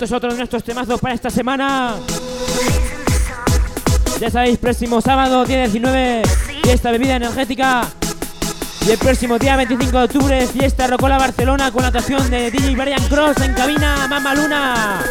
esto es otro de nuestros temazos para esta semana. Ya sabéis, próximo sábado, día 19, fiesta bebida energética. Y el próximo día 25 de octubre, fiesta Rocola Barcelona con la actuación de DJ Brian Cross en cabina Mama Luna.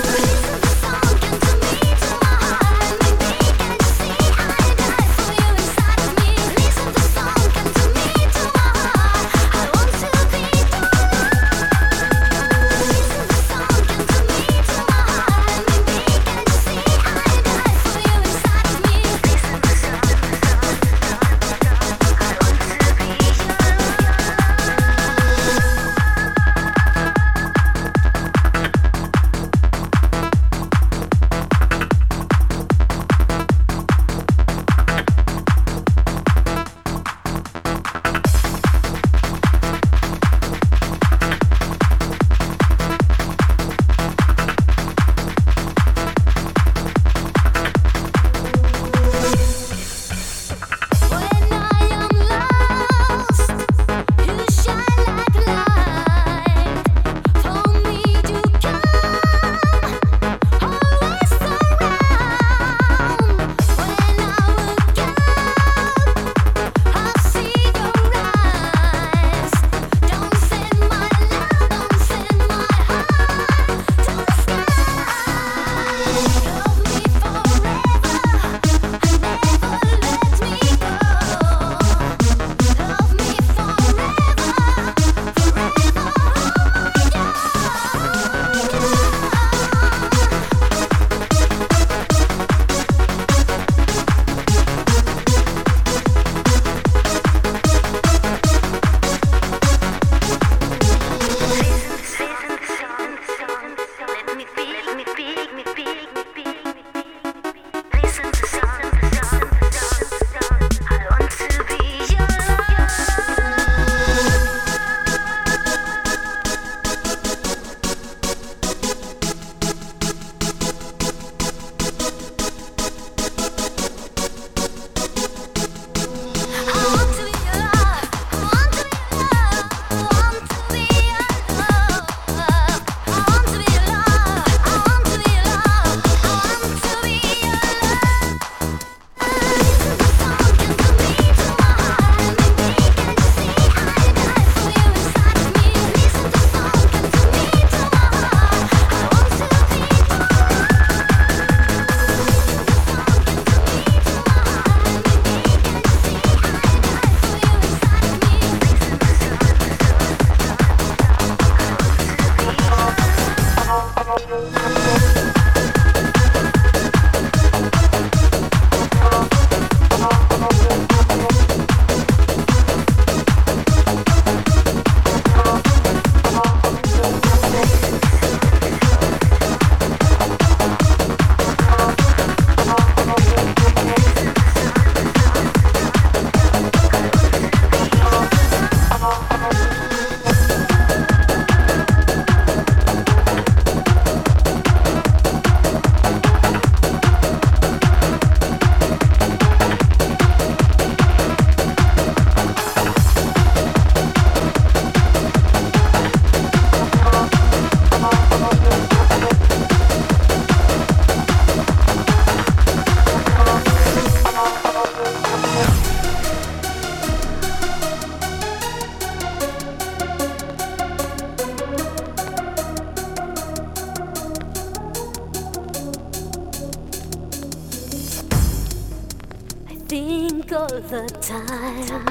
think all the time.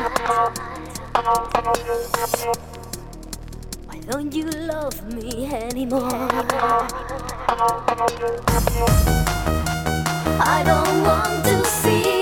Why don't you love me anymore? I don't want to see.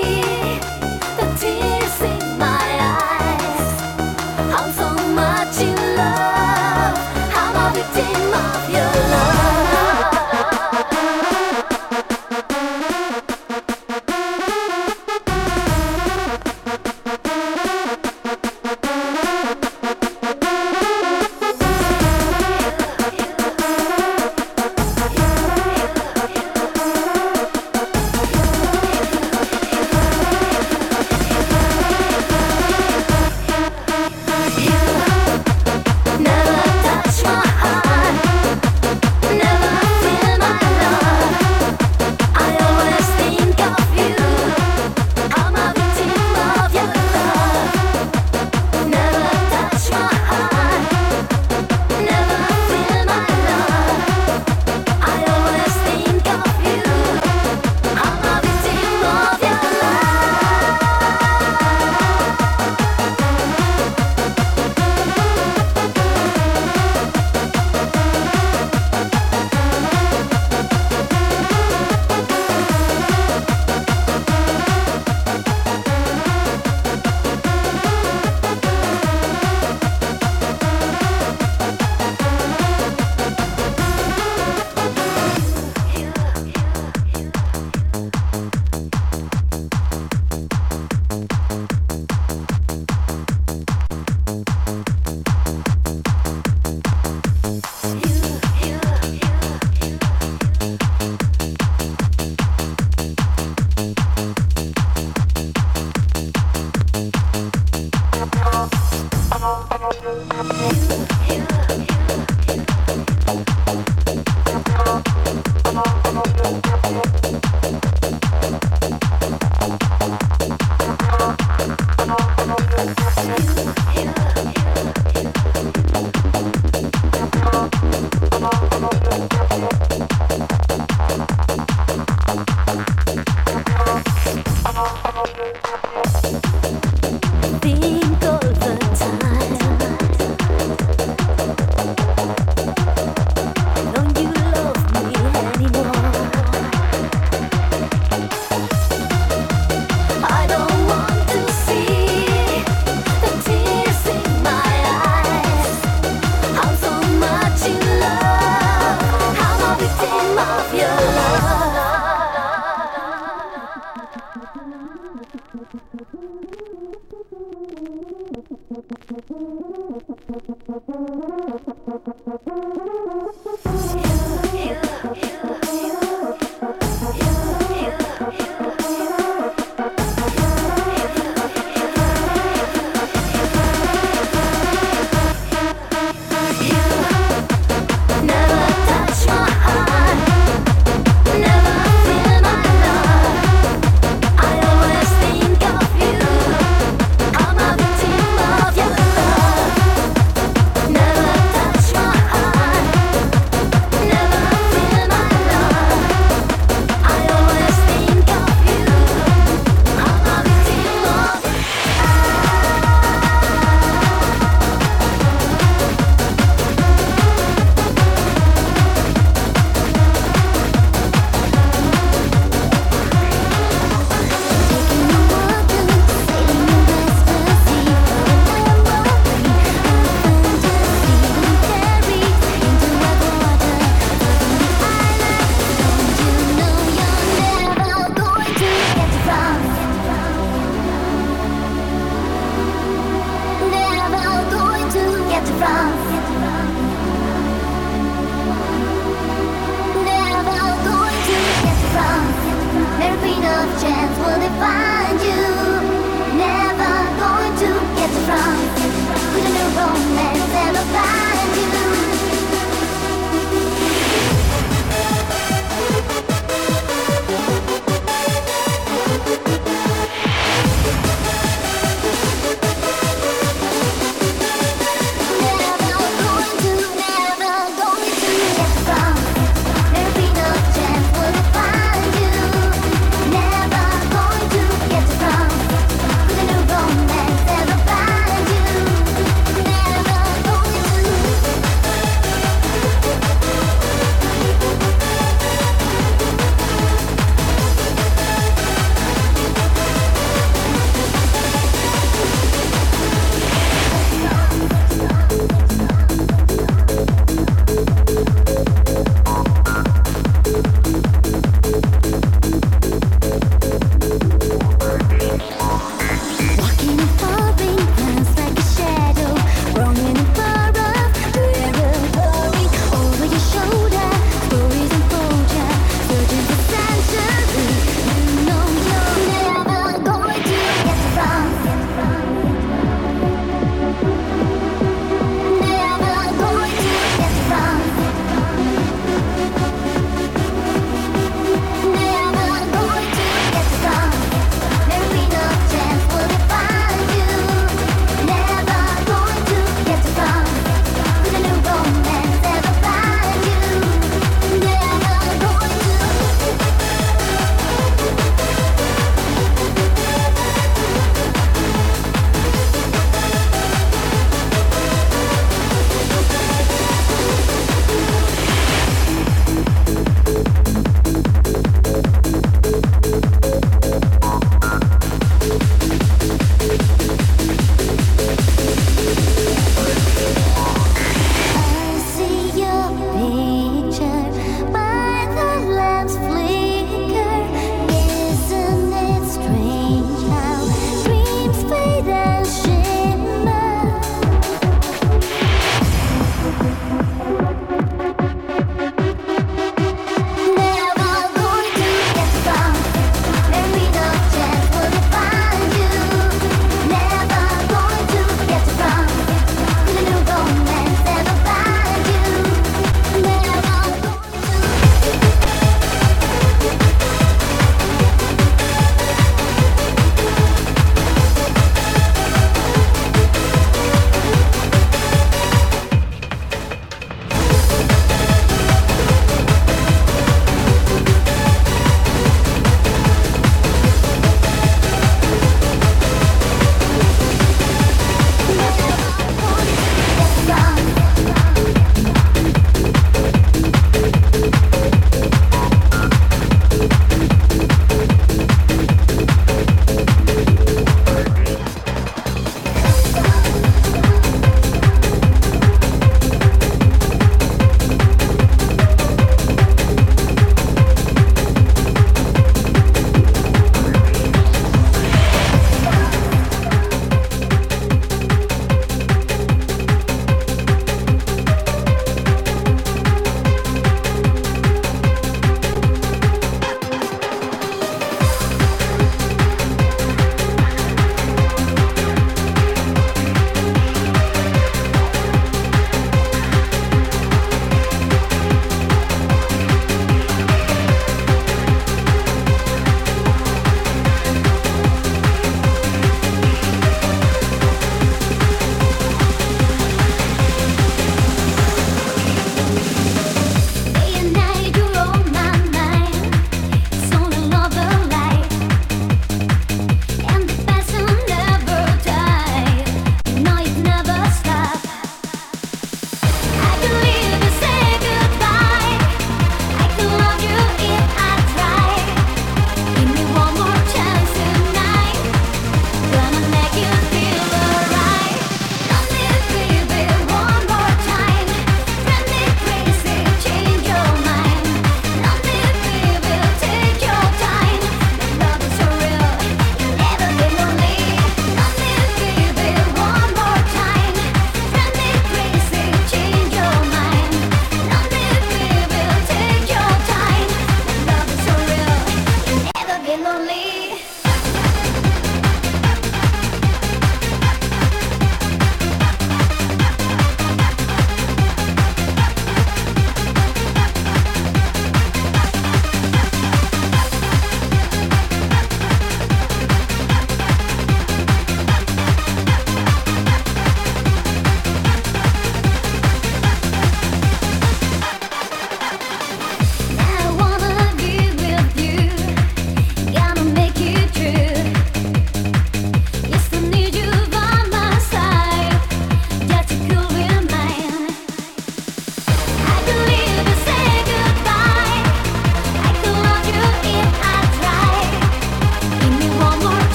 Hello.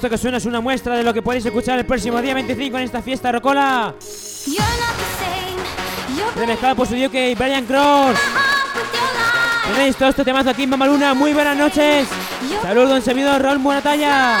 Esto que suena es una muestra de lo que podéis escuchar el próximo día 25 en esta fiesta rocola. Remezclado por su que Brian Cross. Tenéis todo este temazo aquí en Mamaluna. Muy buenas noches. Saludos, en servidor Raúl Buenatalla.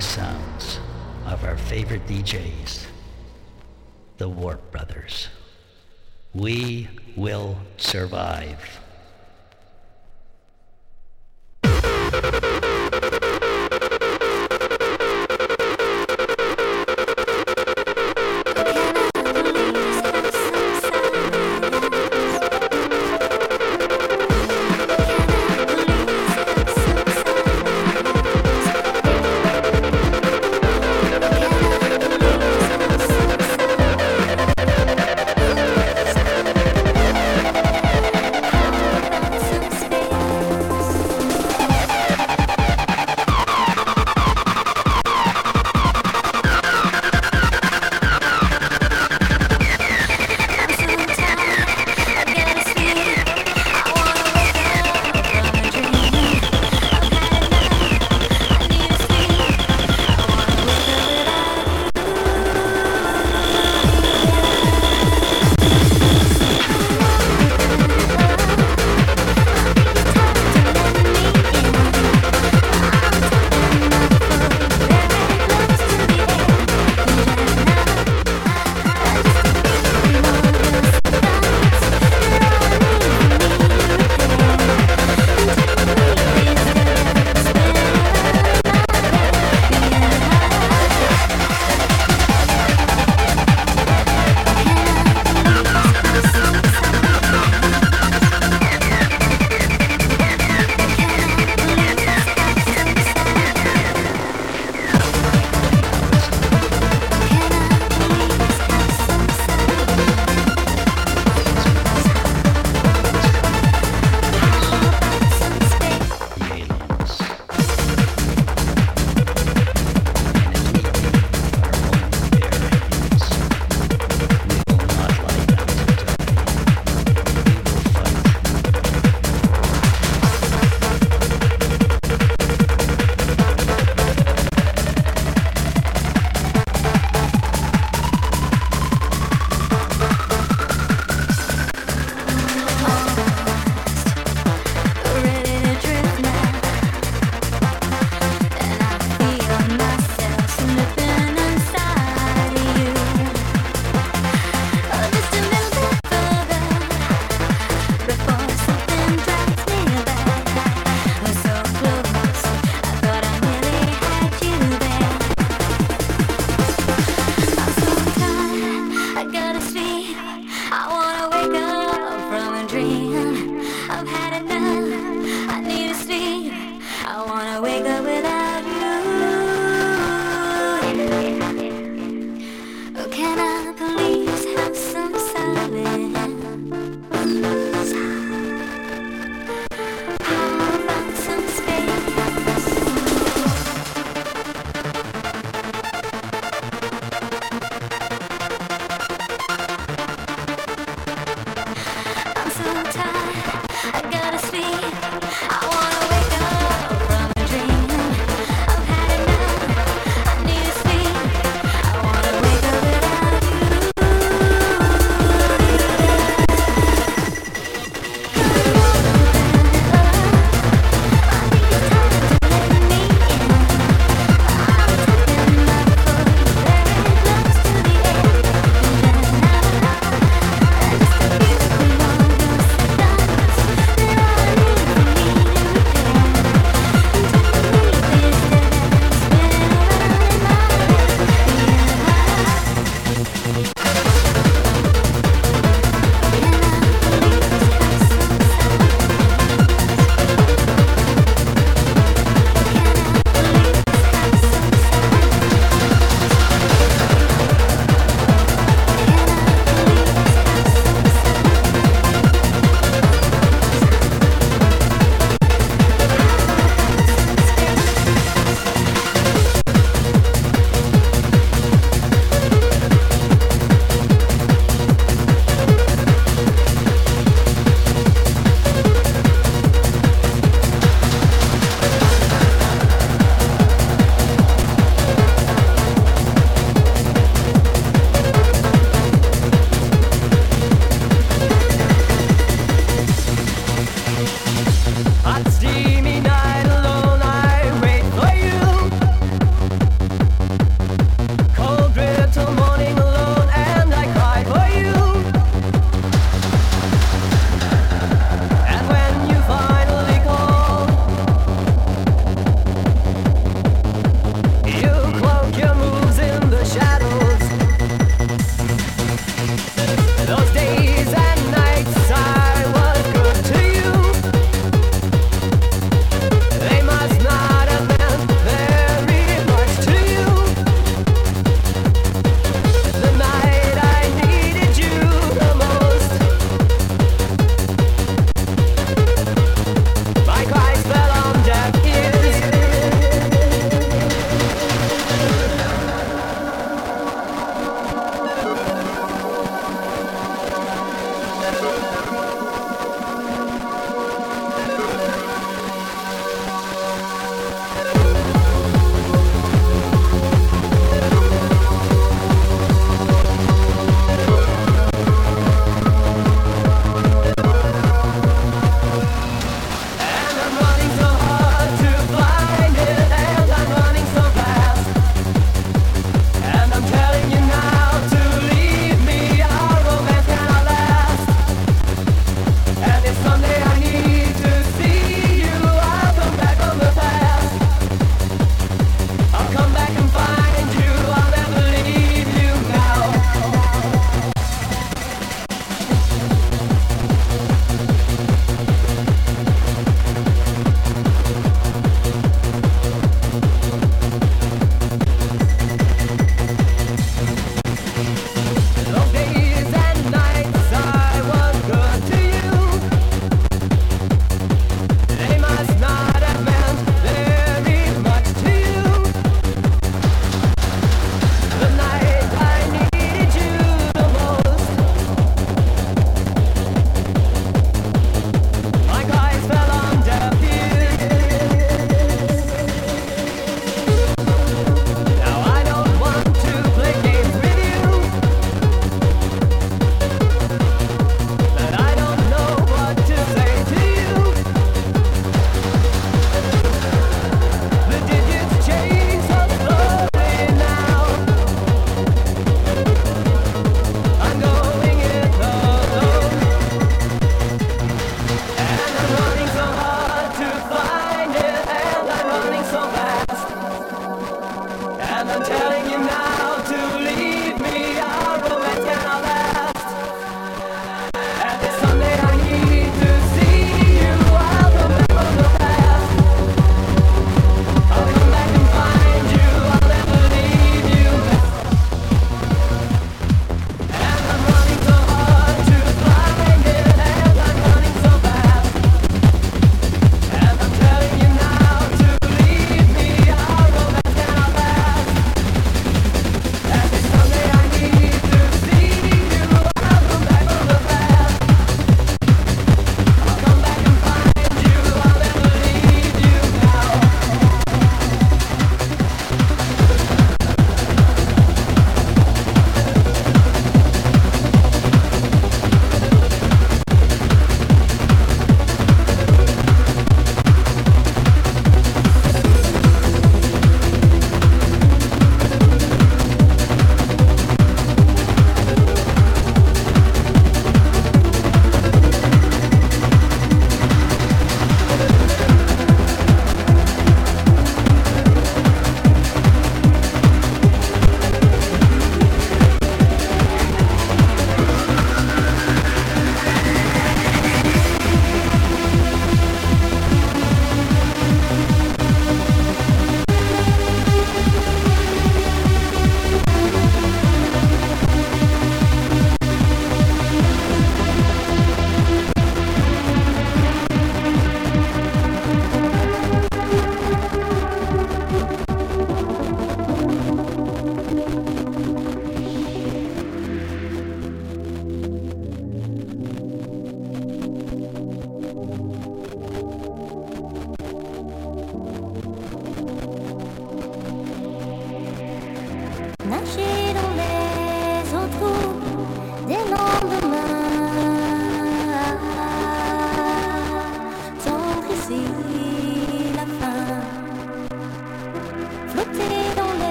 sounds of our favorite DJs, the Warp Brothers. We will survive.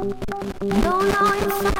Don't know inside.